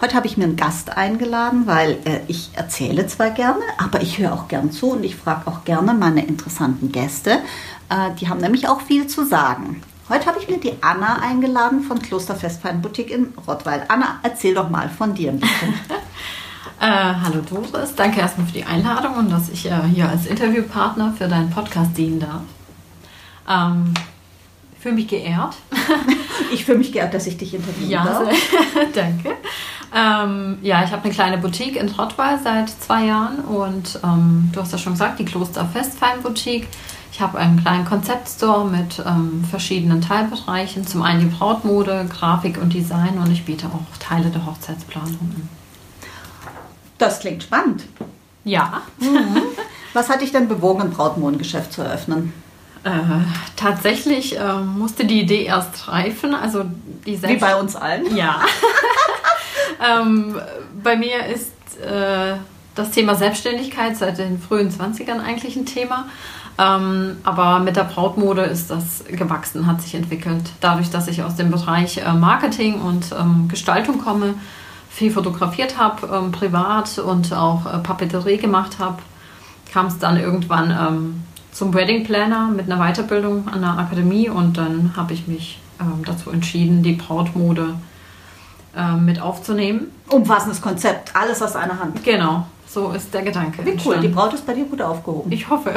Heute habe ich mir einen Gast eingeladen, weil äh, ich erzähle zwar gerne, aber ich höre auch gern zu und ich frage auch gerne meine interessanten Gäste. Äh, die haben nämlich auch viel zu sagen. Heute habe ich mir die Anna eingeladen von Klosterfestfein Boutique in Rottweil. Anna, erzähl doch mal von dir ein bisschen. äh, hallo Doris, danke erstmal für die Einladung und dass ich äh, hier als Interviewpartner für deinen Podcast dienen darf. Ähm, ich fühle mich geehrt. ich fühle mich geehrt, dass ich dich interviewen ja, darf. danke. Ähm, ja, ich habe eine kleine Boutique in Rottweil seit zwei Jahren und ähm, du hast ja schon gesagt, die Kloster Festfein Boutique. Ich habe einen kleinen Konzeptstore mit ähm, verschiedenen Teilbereichen. Zum einen die Brautmode, Grafik und Design und ich biete auch Teile der Hochzeitsplanung an. Das klingt spannend. Ja. Mhm. Was hat dich denn bewogen, ein Brautmodengeschäft zu eröffnen? Äh, tatsächlich äh, musste die Idee erst reifen. Also die Wie bei uns allen. Ja. ähm, bei mir ist äh, das Thema Selbstständigkeit seit den frühen 20ern eigentlich ein Thema. Ähm, aber mit der Brautmode ist das gewachsen, hat sich entwickelt. Dadurch, dass ich aus dem Bereich äh, Marketing und ähm, Gestaltung komme, viel fotografiert habe, ähm, privat und auch äh, Papeterie gemacht habe, kam es dann irgendwann ähm, zum Wedding Planner mit einer Weiterbildung an der Akademie und dann habe ich mich ähm, dazu entschieden, die Brautmode äh, mit aufzunehmen. Umfassendes Konzept, alles aus einer Hand. Genau, so ist der Gedanke. Wie cool, die Braut ist bei dir gut aufgehoben. Ich hoffe.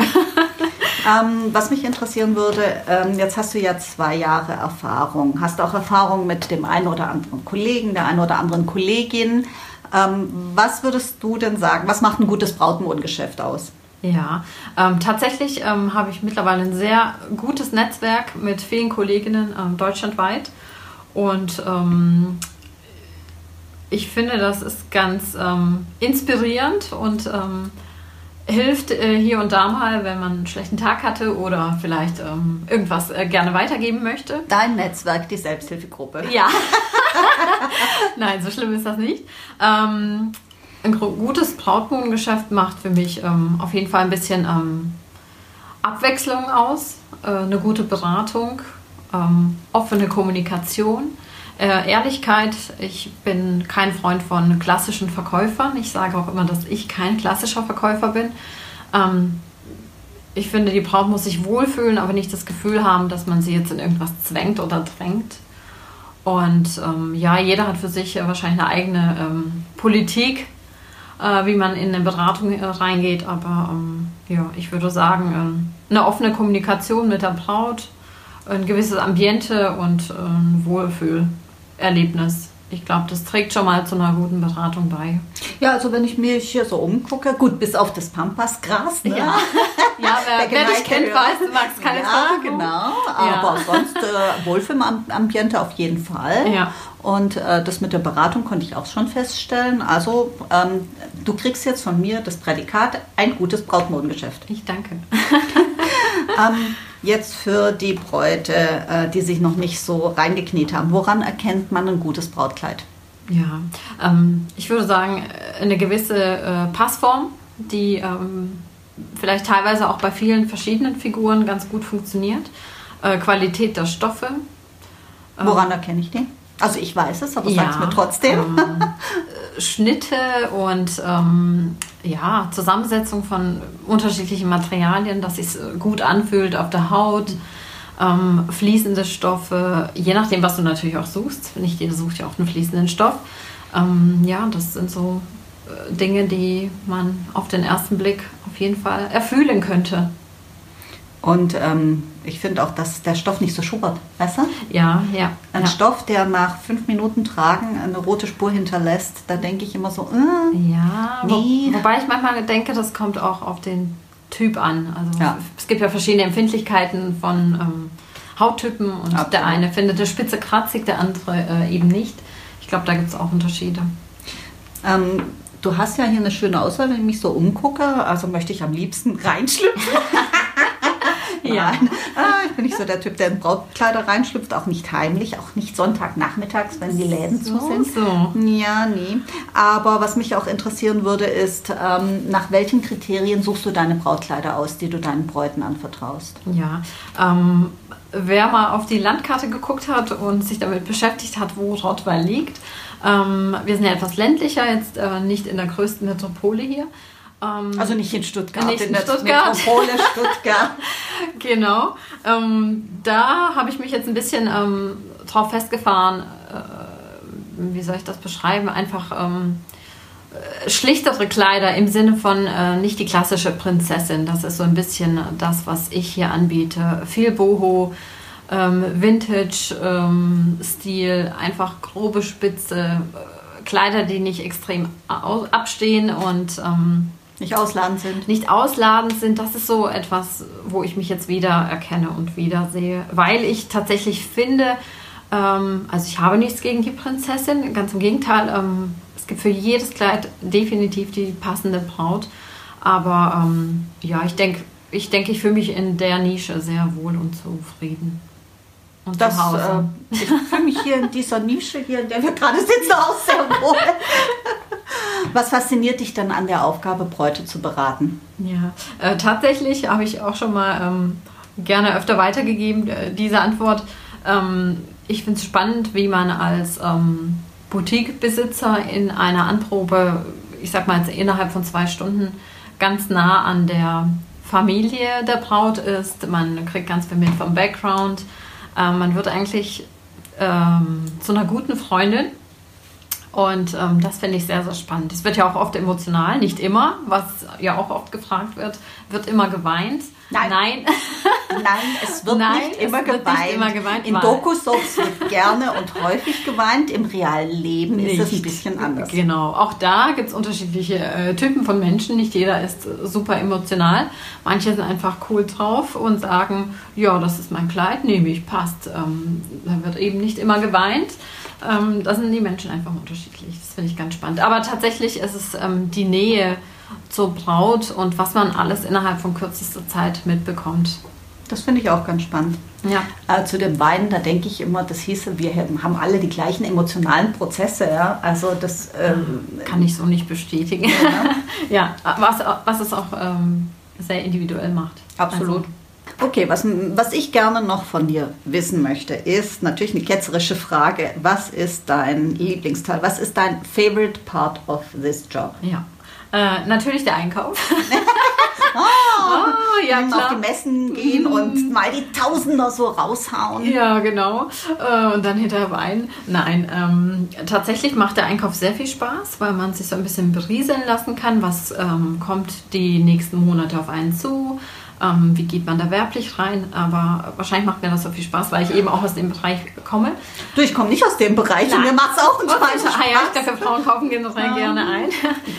ähm, was mich interessieren würde, ähm, jetzt hast du ja zwei Jahre Erfahrung. Hast du auch Erfahrung mit dem einen oder anderen Kollegen, der einen oder anderen Kollegin. Ähm, was würdest du denn sagen, was macht ein gutes Brautmodengeschäft aus? Ja, ähm, tatsächlich ähm, habe ich mittlerweile ein sehr gutes Netzwerk mit vielen Kolleginnen ähm, deutschlandweit. Und ähm, ich finde, das ist ganz ähm, inspirierend und ähm, hilft äh, hier und da mal, wenn man einen schlechten Tag hatte oder vielleicht irgendwas äh, gerne weitergeben möchte. Dein Netzwerk, die Selbsthilfegruppe. Ja. Nein, so schlimm ist das nicht ein gutes Brautmodengeschäft macht für mich ähm, auf jeden Fall ein bisschen ähm, Abwechslung aus, äh, eine gute Beratung, ähm, offene Kommunikation, äh, Ehrlichkeit. Ich bin kein Freund von klassischen Verkäufern. Ich sage auch immer, dass ich kein klassischer Verkäufer bin. Ähm, ich finde, die Braut muss sich wohlfühlen, aber nicht das Gefühl haben, dass man sie jetzt in irgendwas zwängt oder drängt. Und ähm, ja, jeder hat für sich wahrscheinlich eine eigene ähm, Politik, äh, wie man in eine Beratung äh, reingeht. Aber ähm, ja, ich würde sagen, ähm, eine offene Kommunikation mit der Braut, ein gewisses Ambiente und äh, ein Wohlfühlerlebnis ich glaube, das trägt schon mal zu einer guten Beratung bei. Ja, also wenn ich mich hier so umgucke, gut, bis auf das Pampasgras. Ne? Ja, ja wer, wer dich kennt, weiß, du magst keine Ja, genau. Aber ja. sonst äh, Wohlfühlambiente auf jeden Fall. Ja. Und äh, das mit der Beratung konnte ich auch schon feststellen. Also ähm, du kriegst jetzt von mir das Prädikat ein gutes Brautmodengeschäft. Ich danke. ähm, jetzt für die Bräute, äh, die sich noch nicht so reingekniet haben. Woran erkennt man ein gutes Brautkleid? Ja, ähm, ich würde sagen, eine gewisse äh, Passform, die ähm, vielleicht teilweise auch bei vielen verschiedenen Figuren ganz gut funktioniert. Äh, Qualität der Stoffe. Woran erkenne ich den? Also ich weiß es, aber ja, sag es mir trotzdem. Ähm, Schnitte und ähm, ja, Zusammensetzung von unterschiedlichen Materialien, dass es gut anfühlt auf der Haut. Ähm, fließende Stoffe, je nachdem, was du natürlich auch suchst. Nicht jeder sucht ja auch einen fließenden Stoff. Ähm, ja, das sind so äh, Dinge, die man auf den ersten Blick auf jeden Fall erfühlen könnte. Und ähm, ich finde auch, dass der Stoff nicht so schubbert, weißt du? Ja, ja. Ein ja. Stoff, der nach fünf Minuten Tragen eine rote Spur hinterlässt, da denke ich immer so, äh, ja, nee. Wo, wobei ich manchmal denke, das kommt auch auf den Typ an. Also ja. es gibt ja verschiedene Empfindlichkeiten von ähm, Hauttypen und Absolut. der eine findet eine Spitze kratzig, der andere äh, eben nicht. Ich glaube, da gibt es auch Unterschiede. Ähm, du hast ja hier eine schöne Auswahl, wenn ich mich so umgucke. Also möchte ich am liebsten reinschlüpfen. ja. Ah, ich bin nicht so der Typ, der in Brautkleider reinschlüpft, auch nicht heimlich, auch nicht Sonntagnachmittags, wenn die Läden so, zu sind. So. Ja, nie. Aber was mich auch interessieren würde, ist, ähm, nach welchen Kriterien suchst du deine Brautkleider aus, die du deinen Bräuten anvertraust? Ja, ähm, wer mal auf die Landkarte geguckt hat und sich damit beschäftigt hat, wo Rottweil liegt, ähm, wir sind ja etwas ländlicher, jetzt äh, nicht in der größten Metropole hier. Ähm, also nicht in Stuttgart, nicht in, in der Stuttgart. Metropole Stuttgart. genau. Ähm, da habe ich mich jetzt ein bisschen ähm, drauf festgefahren, äh, wie soll ich das beschreiben? Einfach ähm, äh, schlichtere Kleider im Sinne von äh, nicht die klassische Prinzessin. Das ist so ein bisschen das, was ich hier anbiete. Viel Boho, ähm, Vintage-Stil, ähm, einfach grobe Spitze, äh, Kleider, die nicht extrem abstehen und ähm, nicht ausladend sind. Nicht ausladend sind, das ist so etwas, wo ich mich jetzt wieder erkenne und wiedersehe. Weil ich tatsächlich finde, ähm, also ich habe nichts gegen die Prinzessin, ganz im Gegenteil, ähm, es gibt für jedes Kleid definitiv die passende Braut. Aber ähm, ja, ich denke, ich denke, ich fühle mich in der Nische sehr wohl und zufrieden. Und das, zu Hause. Äh, ich fühle mich hier in dieser Nische, hier, in der wir gerade sitzen, auch sehr wohl. Was fasziniert dich dann an der Aufgabe, Bräute zu beraten? Ja, äh, tatsächlich habe ich auch schon mal ähm, gerne öfter weitergegeben, äh, diese Antwort. Ähm, ich finde es spannend, wie man als ähm, Boutique-Besitzer in einer Anprobe, ich sag mal innerhalb von zwei Stunden, ganz nah an der Familie der Braut ist. Man kriegt ganz viel mit vom Background. Ähm, man wird eigentlich ähm, zu einer guten Freundin und ähm, das finde ich sehr, sehr spannend. Es wird ja auch oft emotional, nicht immer, was ja auch oft gefragt wird, wird immer geweint. Nein. Nein, Nein es wird, Nein, nicht, immer wird nicht, immer geweint. In Doku-Soaps wird gerne und häufig geweint. Im realen Leben nicht. ist es ein bisschen anders. Genau. Auch da gibt es unterschiedliche äh, Typen von Menschen. Nicht jeder ist äh, super emotional. Manche sind einfach cool drauf und sagen, ja, das ist mein Kleid, nehme ich, passt. Ähm, da wird eben nicht immer geweint. Ähm, da sind die Menschen einfach unterschiedlich. Das finde ich ganz spannend. Aber tatsächlich ist es ähm, die Nähe zur Braut und was man alles innerhalb von kürzester Zeit mitbekommt. Das finde ich auch ganz spannend. Ja. Äh, zu dem Weinen, da denke ich immer, das hieße, wir haben alle die gleichen emotionalen Prozesse. Ja? Also das ähm, kann ich so nicht bestätigen. Ja, ja was, was es auch ähm, sehr individuell macht. Absolut. Also, Okay, was, was ich gerne noch von dir wissen möchte, ist natürlich eine ketzerische Frage. Was ist dein Lieblingsteil? Was ist dein favorite part of this job? Ja, äh, natürlich der Einkauf. oh, oh, ja, klar. Auf die Messen gehen und mhm. mal die Tausender so raushauen. Ja, genau. Äh, und dann hinterher weinen. Nein, ähm, tatsächlich macht der Einkauf sehr viel Spaß, weil man sich so ein bisschen berieseln lassen kann. Was ähm, kommt die nächsten Monate auf einen zu? Ähm, wie geht man da werblich rein. Aber wahrscheinlich macht mir das so viel Spaß, weil ich eben auch aus dem Bereich komme. Du, ich komme nicht aus dem Bereich Nein. und mir macht es auch einen Spaß. Ah, ja, ich glaube, Frauen kaufen generell ja. gerne ein.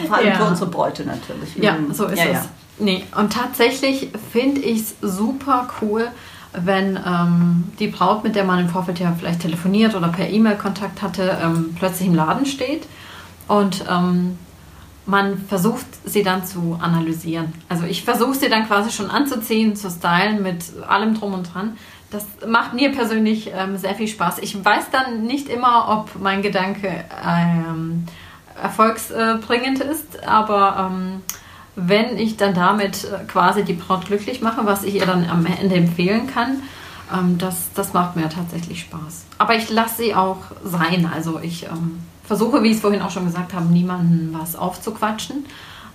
Vor allem ja. für unsere Bräute natürlich. Ja, mhm. so ist ja, es. Ja. Nee, und tatsächlich finde ich es super cool, wenn ähm, die Braut, mit der man im Vorfeld ja vielleicht telefoniert oder per E-Mail Kontakt hatte, ähm, plötzlich im Laden steht und ähm, man versucht sie dann zu analysieren. Also ich versuche sie dann quasi schon anzuziehen, zu stylen mit allem drum und dran. Das macht mir persönlich ähm, sehr viel Spaß. Ich weiß dann nicht immer, ob mein Gedanke ähm, erfolgsbringend ist, aber ähm, wenn ich dann damit äh, quasi die Braut glücklich mache, was ich ihr dann am Ende empfehlen kann, ähm, das, das macht mir tatsächlich Spaß. Aber ich lasse sie auch sein. Also ich ähm, versuche, wie ich es vorhin auch schon gesagt habe, niemanden was aufzuquatschen.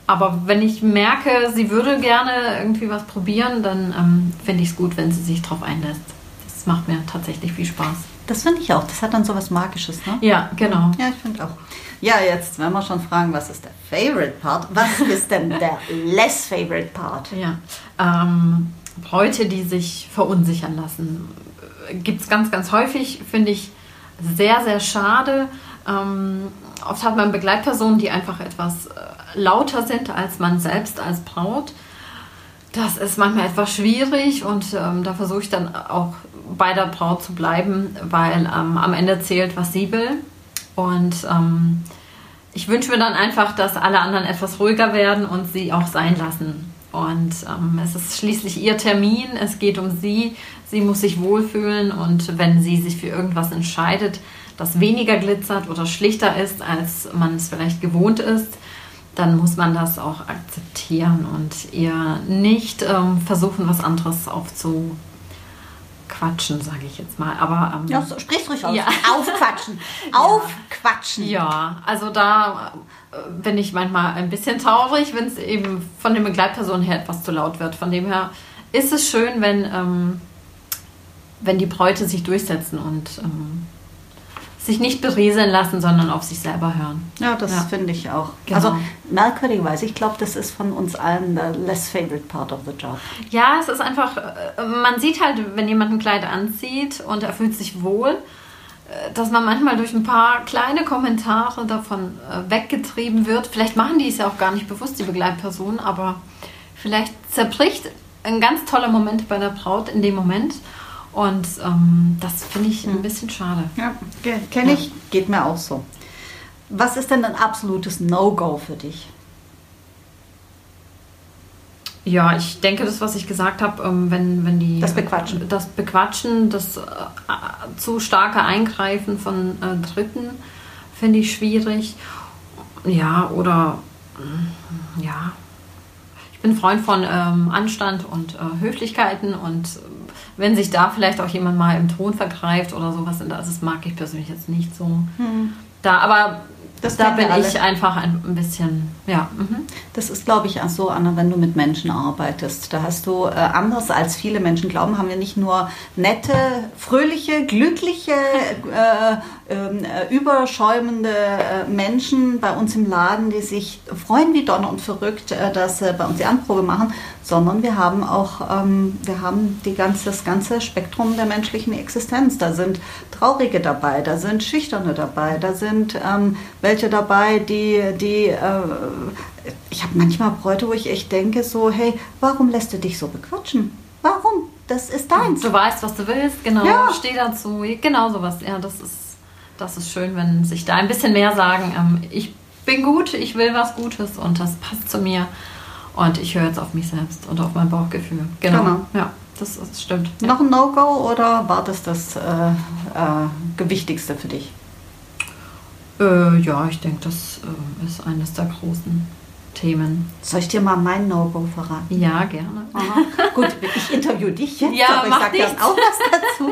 Aber wenn ich merke, sie würde gerne irgendwie was probieren, dann ähm, finde ich es gut, wenn sie sich darauf einlässt. Das macht mir tatsächlich viel Spaß. Das finde ich auch. Das hat dann so was Magisches, ne? Ja, genau. Ja, ich finde auch. Ja, jetzt, wenn wir schon fragen, was ist der Favorite Part, was ist denn der less Favorite Part? Ja, ähm, Bräute, die sich verunsichern lassen, gibt es ganz, ganz häufig, finde ich sehr, sehr schade. Ähm, oft hat man Begleitpersonen, die einfach etwas äh, lauter sind als man selbst als Braut. Das ist manchmal etwas schwierig und ähm, da versuche ich dann auch bei der Braut zu bleiben, weil ähm, am Ende zählt, was sie will. Und ähm, ich wünsche mir dann einfach, dass alle anderen etwas ruhiger werden und sie auch sein lassen. Und ähm, es ist schließlich ihr Termin, es geht um sie, sie muss sich wohlfühlen und wenn sie sich für irgendwas entscheidet, das weniger glitzert oder schlichter ist, als man es vielleicht gewohnt ist, dann muss man das auch akzeptieren und ihr nicht ähm, versuchen, was anderes aufzuquatschen, sage ich jetzt mal. Aber ähm, ja, so, sprich's ruhig aus. Ja. Aufquatschen. Aufquatschen. Ja, also da äh, bin ich manchmal ein bisschen traurig, wenn es eben von den Begleitpersonen her etwas zu laut wird. Von dem her ist es schön, wenn, ähm, wenn die Bräute sich durchsetzen und ähm, sich nicht berieseln lassen, sondern auf sich selber hören. Ja, das ja. finde ich auch. Genau. Also merkwürdigerweise, ich glaube, das ist von uns allen the less favorite part of the job. Ja, es ist einfach, äh, man sieht halt, wenn jemand ein Kleid anzieht und er fühlt sich wohl, äh, dass man manchmal durch ein paar kleine Kommentare davon äh, weggetrieben wird. Vielleicht machen die es ja auch gar nicht bewusst, die Begleitperson, aber vielleicht zerbricht ein ganz toller Moment bei der Braut in dem Moment. Und ähm, das finde ich ein hm. bisschen schade. Ja, kenne ich, geht mir auch so. Was ist denn ein absolutes No-Go für dich? Ja, ich denke, das, was ich gesagt habe, ähm, wenn, wenn die. Das Bequatschen. Das Bequatschen, das äh, zu starke Eingreifen von äh, Dritten finde ich schwierig. Ja, oder. Mm, ja. Ich bin Freund von ähm, Anstand und äh, Höflichkeiten und wenn sich da vielleicht auch jemand mal im Ton vergreift oder sowas, das mag ich persönlich jetzt nicht so. Hm. Da, aber das da bin ich einfach ein, bisschen, ja. Mhm. Das ist, glaube ich, auch so, Anna, wenn du mit Menschen arbeitest. Da hast du, äh, anders als viele Menschen glauben, haben wir nicht nur nette, fröhliche, glückliche, äh, äh, überschäumende äh, Menschen bei uns im Laden, die sich freuen wie Donner und verrückt, äh, dass sie bei uns die Anprobe machen, sondern wir haben auch ähm, wir haben die ganze, das ganze Spektrum der menschlichen Existenz. Da sind Traurige dabei, da sind Schüchterne dabei, da sind ähm, welche dabei, die, die ich habe manchmal Bräute, wo ich echt denke, so, hey, warum lässt du dich so bequatschen? Warum? Das ist deins. Du weißt, was du willst, genau. Ja. Steh dazu. Genau sowas. Ja, das ist das ist schön, wenn sich da ein bisschen mehr sagen, ähm, ich bin gut, ich will was Gutes und das passt zu mir und ich höre jetzt auf mich selbst und auf mein Bauchgefühl. Genau. genau. Ja, das, das stimmt. Ja. Noch ein No-Go oder war das das äh, äh, Gewichtigste für dich? Äh, ja, ich denke, das äh, ist eines der großen Themen. Soll ich dir mal mein No-Go verraten? Ja, gerne. Aha. Gut, ich interview dich jetzt, ja, aber ich sage dann auch was dazu.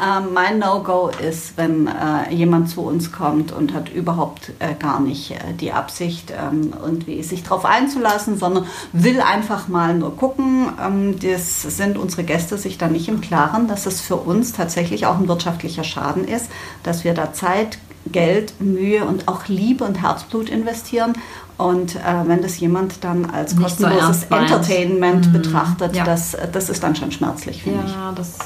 ähm, mein No-Go ist, wenn äh, jemand zu uns kommt und hat überhaupt äh, gar nicht äh, die Absicht, ähm, irgendwie sich darauf einzulassen, sondern will einfach mal nur gucken. Ähm, das sind unsere Gäste sich da nicht im Klaren, dass es für uns tatsächlich auch ein wirtschaftlicher Schaden ist, dass wir da Zeit, Geld, Mühe und auch Liebe und Herzblut investieren und äh, wenn das jemand dann als Nicht kostenloses so Entertainment mhm. betrachtet, ja. das, das ist dann schon schmerzlich, finde ja, ich. Ja, das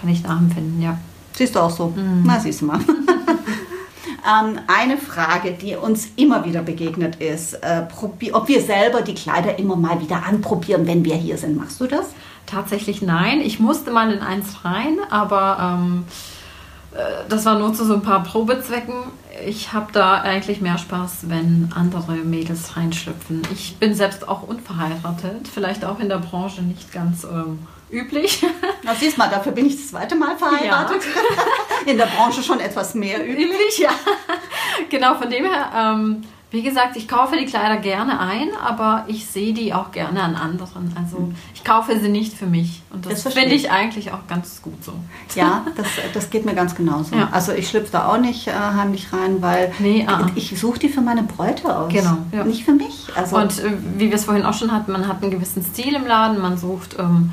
kann ich nachempfinden, ja. Siehst du auch so? Mhm. Na, siehst du mal. ähm, eine Frage, die uns immer wieder begegnet ist, äh, ob wir selber die Kleider immer mal wieder anprobieren, wenn wir hier sind. Machst du das? Tatsächlich nein. Ich musste mal in eins rein, aber ähm, äh, das war nur zu so ein paar Probezwecken ich habe da eigentlich mehr Spaß, wenn andere Mädels reinschlüpfen. Ich bin selbst auch unverheiratet, vielleicht auch in der Branche nicht ganz ähm, üblich. Na, siehst mal, dafür bin ich das zweite Mal verheiratet. Ja. In der Branche schon etwas mehr üblich. üblich ja. Genau, von dem her ähm, wie gesagt, ich kaufe die Kleider gerne ein, aber ich sehe die auch gerne an anderen. Also ich kaufe sie nicht für mich. Und das, das finde ich eigentlich auch ganz gut so. Ja, das, das geht mir ganz genauso. Ja. Also ich schlüpfe da auch nicht äh, heimlich rein, weil nee, ah. ich suche die für meine Bräute aus. Genau. Ja. Nicht für mich. Also Und äh, wie wir es vorhin auch schon hatten, man hat einen gewissen Stil im Laden, man sucht ähm,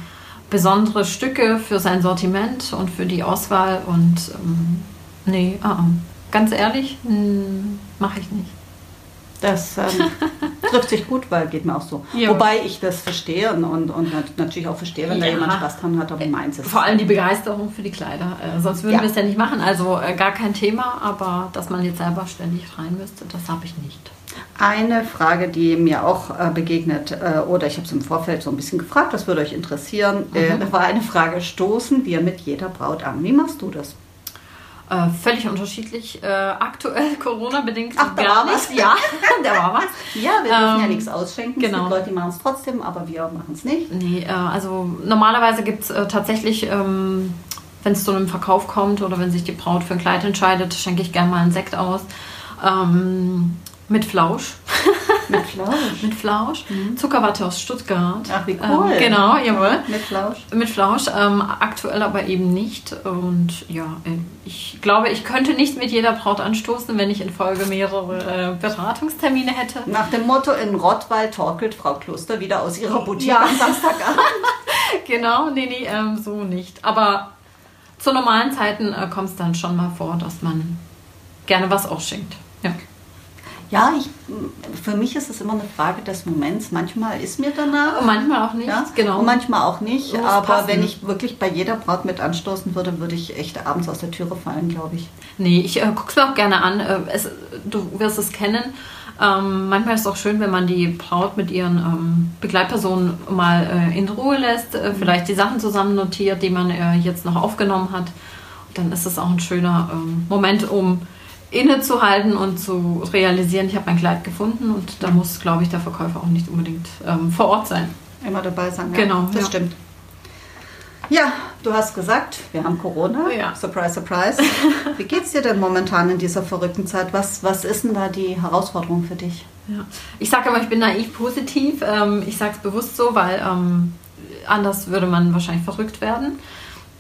besondere Stücke für sein Sortiment und für die Auswahl und ähm, nee, ah, ah. ganz ehrlich, hm, mache ich nicht. Das ähm, trifft sich gut, weil geht mir auch so. Ja. Wobei ich das verstehe und, und, und, natürlich auch verstehe, wenn ja. da jemand Spaß dran hat, aber meins ist. Vor allem die Begeisterung für die Kleider. Äh, sonst würden ja. wir es ja nicht machen. Also äh, gar kein Thema, aber dass man jetzt selber ständig rein müsste, das habe ich nicht. Eine Frage, die mir auch äh, begegnet, äh, oder ich habe es im Vorfeld so ein bisschen gefragt, das würde euch interessieren, äh, mhm. war eine Frage, stoßen wir mit jeder Braut an? Wie machst du das? Äh, völlig unterschiedlich. Äh, aktuell Corona-bedingt Ach, da gar war nicht. was. Ja, da war was. Ja, wir dürfen ja Ähm, nichts ausschenken. genau. Es gibt Leute, die machen es trotzdem, aber wir machen es nicht. Nee, äh, also normalerweise gibt es äh, tatsächlich, ähm, wenn es zu einem Verkauf kommt oder wenn sich die Braut für ein Kleid entscheidet, schenke ich gerne mal einen Sekt aus. Ähm, mit Flausch. Mit Flausch. mit Flausch. Zuckerwatte aus Stuttgart. Ach, wie cool. Ähm, genau, jawohl. Mit Flausch. Mit Flausch, ähm, aktuell aber eben nicht. Und ja, äh, ich glaube, ich könnte nicht mit jeder Braut anstoßen, wenn ich in Folge mehrere äh, Beratungstermine hätte. Nach dem Motto, in Rottweil torkelt Frau Kloster wieder aus ihrer Boutique Ja. am Samstagabend. Genau, nee, nee, ähm, so nicht. Aber zu normalen Zeiten äh, kommt es dann schon mal vor, dass man gerne was ausschenkt. Ja. Ja, ich, für mich ist es immer eine Frage des Moments. Manchmal ist mir danach. Und manchmal auch nicht, Ja, genau. Und manchmal auch nicht. Muss aber passen. wenn ich wirklich bei jeder Braut mit anstoßen würde, würde ich echt abends aus der Türe fallen, glaube ich. Nee, ich äh, gucke es mir auch gerne an. Äh, es, du wirst es kennen. Ähm, manchmal ist es auch schön, wenn man die Braut mit ihren ähm, Begleitpersonen mal äh, in Ruhe lässt, äh, vielleicht die Sachen zusammen notiert, die man äh, jetzt noch aufgenommen hat. Und dann ist es auch ein schöner ähm, Moment, um innezuhalten und zu realisieren, ich habe mein Kleid gefunden und da muss, glaube ich, der Verkäufer auch nicht unbedingt ähm, vor Ort sein. Immer dabei sein. Ja, Genau, Das ja. stimmt. Ja, du hast gesagt, wir haben Corona. Ja. Surprise, surprise. Wie geht's dir denn momentan in dieser verrückten Zeit? Was, was ist denn da die Herausforderung für dich? Ja. Ich sage immer, ich bin naiv positiv. Ähm, ich sage es bewusst so, weil ähm, anders würde man wahrscheinlich verrückt werden.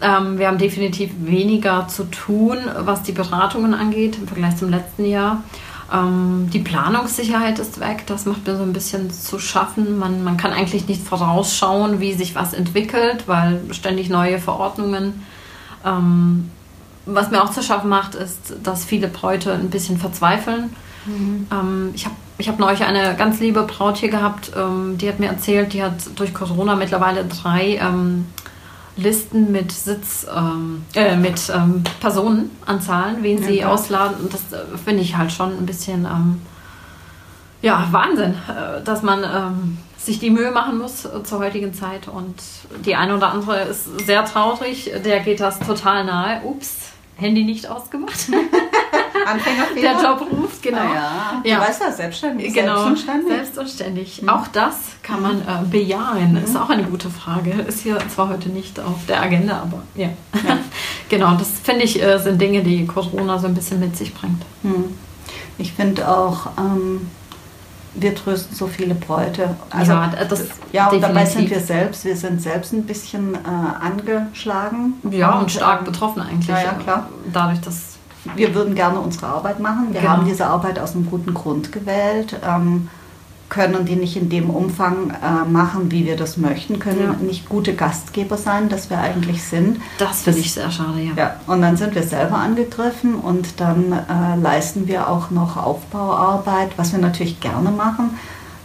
Ähm, wir haben definitiv weniger zu tun, was die Beratungen angeht im Vergleich zum letzten Jahr. Ähm, die Planungssicherheit ist weg. Das macht mir so ein bisschen zu schaffen. Man, man kann eigentlich nicht vorausschauen, wie sich was entwickelt, weil ständig neue Verordnungen. Ähm, was mir auch zu schaffen macht, ist, dass viele Bräute ein bisschen verzweifeln. Ähm, ich habe ich hab neulich eine ganz liebe Braut hier gehabt, die hat mir erzählt, die hat durch Corona mittlerweile drei Listen mit Sitz, ähm, äh, mit ähm, Personenanzahlen, wen sie klar. ausladen. Und das äh, finde ich halt schon ein bisschen, ähm, ja, Wahnsinn, äh, dass man ähm, sich die Mühe machen muss äh, zur heutigen Zeit. Und die eine oder andere ist sehr traurig, der geht das total nahe. Ups, Handy nicht ausgemacht. Anfängerfehler? Der Job ruft, genau. Ah, ja. Du Ja. weißt ja, selbstständig. Genau, Selbst und ständig. selbst und ständig. Auch das kann man äh, bejahen. Ist auch eine gute Frage. Ist hier zwar heute nicht auf der Agenda, aber ja. genau, das finde ich äh, sind Dinge, die Corona so ein bisschen mit sich bringt. Hm. Ich finde auch, ähm, wir trösten so viele Bräute. Ja, das ja und dabei definitiv. sind wir selbst, wir sind selbst ein bisschen äh, angeschlagen. Ja, und stark ähm, betroffen eigentlich. ja, ja, klar. Dadurch, dass Wir würden gerne unsere Arbeit machen. Wir Genau. haben diese Arbeit aus einem guten Grund gewählt, ähm, können die nicht in dem Umfang äh, machen, wie wir das möchten, können Ja. nicht gute Gastgeber sein, dass wir eigentlich sind. das finde ich sehr schade, ja. Ja, und dann sind wir selber angegriffen und dann äh, leisten wir auch noch Aufbauarbeit, was wir natürlich gerne machen.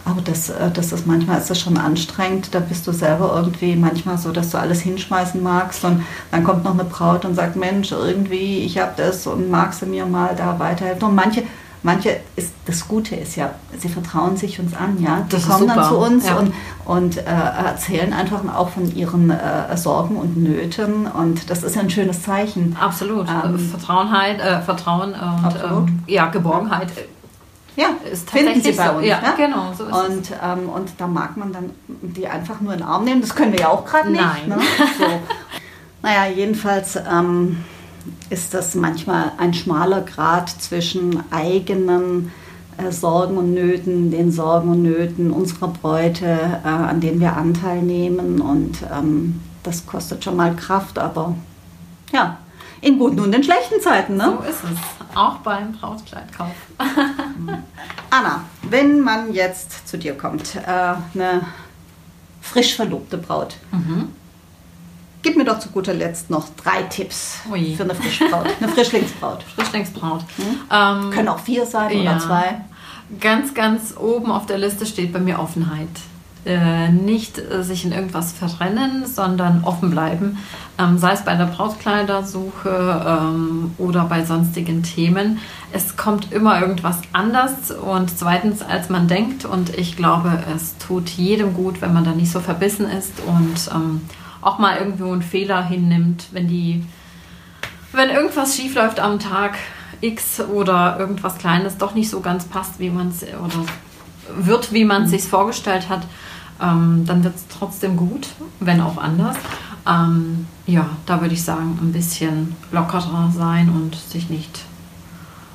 Aber das, äh, das ist manchmal ist das schon anstrengend. Da bist du selber irgendwie manchmal so, dass du alles hinschmeißen magst. Und dann kommt noch eine Braut und sagt, Mensch, irgendwie, ich habe das und magst du mir mal da weiterhelfen. Und manche, manche ist das Gute ist ja, sie vertrauen sich uns an, ja. Die Das kommen dann zu uns ja. und, und äh, erzählen einfach auch von ihren äh, Sorgen und Nöten. Und das ist ja ein schönes Zeichen. Absolut. Ähm, Äh, Vertrauenheit, äh, Vertrauen und ähm, ja, Geborgenheit Ja, ist finden sie bei so. uns. Ja, ne? genau, so und, ähm, und da mag man dann die einfach nur in den Arm nehmen. Das können wir ja auch gerade nicht. Nein. Ne? So. naja, jedenfalls ähm, ist das manchmal ein schmaler Grad zwischen eigenen äh, Sorgen und Nöten, den Sorgen und Nöten unserer Bräute, äh, an denen wir Anteil nehmen. Und ähm, das kostet schon mal Kraft, aber ja, in guten und in schlechten Zeiten. Ne? So ist es. Auch beim Brautkleidkauf. Anna, wenn man jetzt zu dir kommt, äh, eine frisch verlobte Braut, Mhm. gib mir doch zu guter Letzt noch drei Tipps Ui. für eine Frischbraut, eine Frischlingsbraut. Frischlingsbraut. Ähm, Können auch vier sein ja. oder zwei. Ganz, ganz oben auf der Liste steht bei mir Offenheit. Äh, nicht äh, sich in irgendwas verrennen, sondern offen bleiben. Ähm, sei es bei der Brautkleidersuche ähm, oder bei sonstigen Themen. Es kommt immer irgendwas anders und zweitens, als man denkt. Und ich glaube, es tut jedem gut, wenn man da nicht so verbissen ist und ähm, auch mal irgendwo einen Fehler hinnimmt, wenn die wenn irgendwas schief läuft am Tag X oder irgendwas Kleines doch nicht so ganz passt, wie man es oder wird, wie man es sich vorgestellt hat, ähm, dann wird es trotzdem gut, wenn auch anders. Ähm, ja, da würde ich sagen, ein bisschen lockerer sein und sich nicht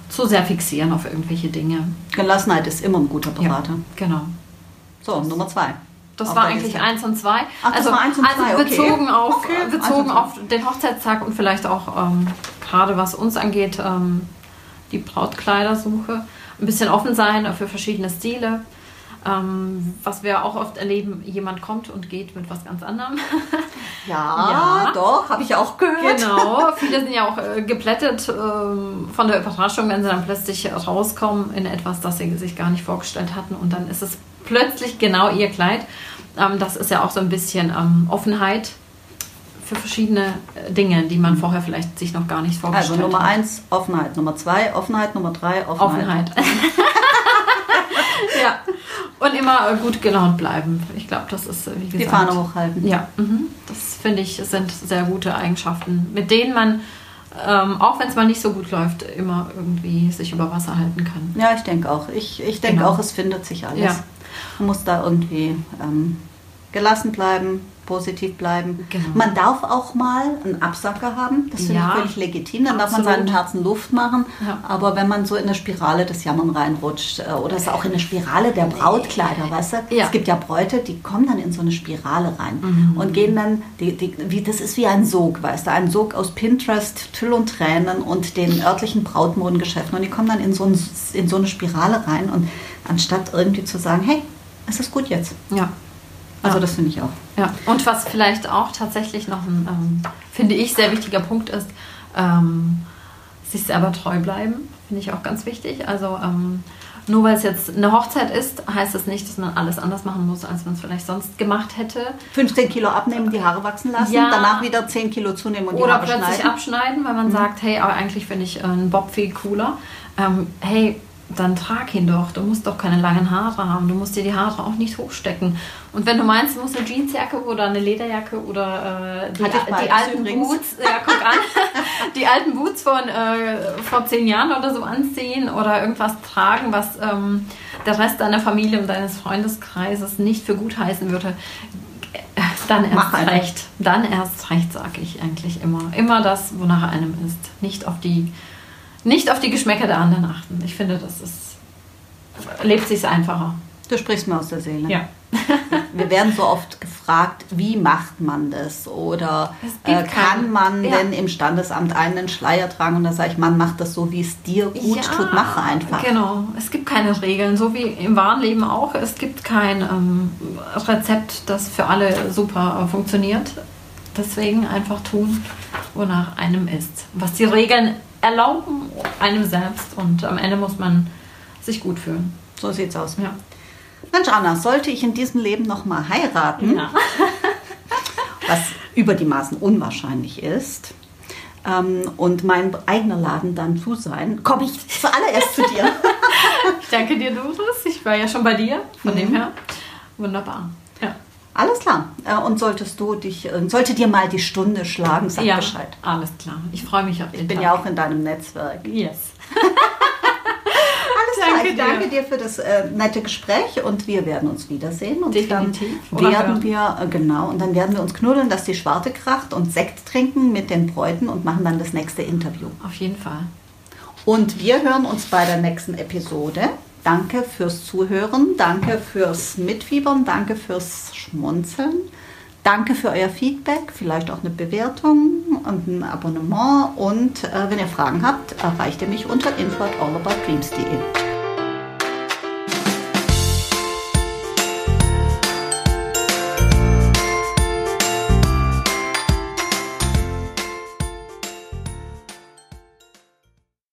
zu sehr fixieren auf irgendwelche Dinge. Gelassenheit ist immer ein guter Berater. Ja, genau. So, Nummer zwei. Das war eigentlich Liste. eins und zwei. Ach, also, eins und also zwei. bezogen, okay. auf, okay. bezogen auf den Hochzeitstag und vielleicht auch ähm, gerade was uns angeht, ähm, die Brautkleidersuche. Ein bisschen offen sein für verschiedene Stile. Ähm, was wir auch oft erleben, jemand kommt und geht mit was ganz anderem. Ja, ja. doch, habe ich auch gehört. Genau, viele sind ja auch äh, geplättet äh, von der Überraschung, wenn sie dann plötzlich rauskommen in etwas, das sie sich gar nicht vorgestellt hatten und dann ist es plötzlich genau ihr Kleid. Ähm, das ist ja auch so ein bisschen ähm, Offenheit für verschiedene äh, Dinge, die man vorher vielleicht sich noch gar nicht vorgestellt hat. Also Nummer hat. eins, Offenheit. Nummer zwei, Offenheit. Nummer drei, Offenheit. Offenheit. ja. Und immer gut gelaunt bleiben. Ich glaube, das ist, wie gesagt. Die Fahne hochhalten. Ja, mhm. das finde ich, sind sehr gute Eigenschaften, mit denen man, ähm, auch wenn es mal nicht so gut läuft, immer irgendwie sich über Wasser halten kann. Ja, ich denke auch. Ich, ich denke Genau. auch, es findet sich alles. Ja. Man muss da irgendwie ähm, gelassen bleiben, positiv bleiben. Genau. Man darf auch mal einen Absacker haben. Das finde Ja. ich völlig legitim. Dann darf man Absolut. seinem Herzen Luft machen. Ja. Aber wenn man so in eine Spirale des Jammern reinrutscht äh, oder es auch in eine Spirale der Brautkleider, weißt du? Ja. Es gibt ja Bräute, die kommen dann in so eine Spirale rein und gehen dann, die, die, wie, das ist wie ein Sog, weißt du? Ein Sog aus Pinterest, Tüll und Tränen und den örtlichen Brautmodengeschäften. Und die kommen dann in so, ein, in so eine Spirale rein und anstatt irgendwie zu sagen, hey, es ist gut jetzt. Ja. Also Ja. das finde ich auch. Ja, und was vielleicht auch tatsächlich noch ein, ähm, finde ich, sehr wichtiger Punkt ist, ähm, sich selber treu bleiben, finde ich auch ganz wichtig. Also ähm, nur weil es jetzt eine Hochzeit ist, heißt es nicht, dass man alles anders machen muss, als man es vielleicht sonst gemacht hätte. 15 Kilo abnehmen, die Haare wachsen lassen, Ja. danach wieder 10 Kilo zunehmen und die Oder Haare plötzlich schneiden. abschneiden, weil man sagt, hey, aber eigentlich finde ich äh, einen Bob viel cooler. Ähm, hey, dann trag ihn doch. Du musst doch keine langen Haare haben. Du musst dir die Haare auch nicht hochstecken. Und wenn du meinst, du musst eine Jeansjacke oder eine Lederjacke oder äh, die, die alten übrigens. Boots, ja, guck an, die alten Boots von äh, vor zehn Jahren oder so anziehen oder irgendwas tragen, was ähm, der Rest deiner Familie und deines Freundeskreises nicht für gut heißen würde, dann Mach erst einfach. recht. Dann erst recht, sage ich eigentlich immer. Immer das, wonach einem ist. Nicht auf die, nicht auf die Geschmäcker der anderen achten. Ich finde, das ist, lebt sich einfacher. Du sprichst mir aus der Seele. Ja. Wir werden so oft gefragt, wie macht man das? Oder äh, kann man ja. denn im Standesamt einen Schleier tragen? Und da sage ich, man macht das so, wie es dir gut tut, mache einfach. Genau. Es gibt keine Regeln, so wie im wahren Leben auch. Es gibt kein ähm, Rezept, das für alle super äh, funktioniert. Deswegen einfach tun, wonach einem ist. Was die Regeln erlauben, einem selbst. Und am Ende muss man sich gut fühlen. So sieht's aus. Ja. Mensch, Anna, sollte ich in diesem Leben noch mal heiraten, ja. was über die Maßen unwahrscheinlich ist, ähm, und mein eigener Laden dann zu sein, komme ich zuallererst zu dir. Ich danke dir, Doris. Ich war ja schon bei dir. Von dem her. Wunderbar. Alles klar. Äh, Und solltest du dich, äh, sollte dir mal die Stunde schlagen, sag ja, Bescheid. alles klar. Ich freue mich auf den Ich bin Tag. ja auch in deinem Netzwerk. Yes. Alles klar, Danke ich dir. danke dir für das äh, nette Gespräch und wir werden uns wiedersehen. Und Definitiv. dann werden wir, äh, genau, und dann werden wir uns knuddeln, dass die Schwarte kracht und Sekt trinken mit den Bräuten und machen dann das nächste Interview. Auf jeden Fall. Und wir hören uns bei der nächsten Episode. Danke fürs Zuhören, danke fürs Mitfiebern, danke fürs Schmunzeln. Danke für euer Feedback, vielleicht auch eine Bewertung und ein Abonnement. Und äh, wenn ihr Fragen habt, erreicht ihr mich unter info at allaboutdreams.de.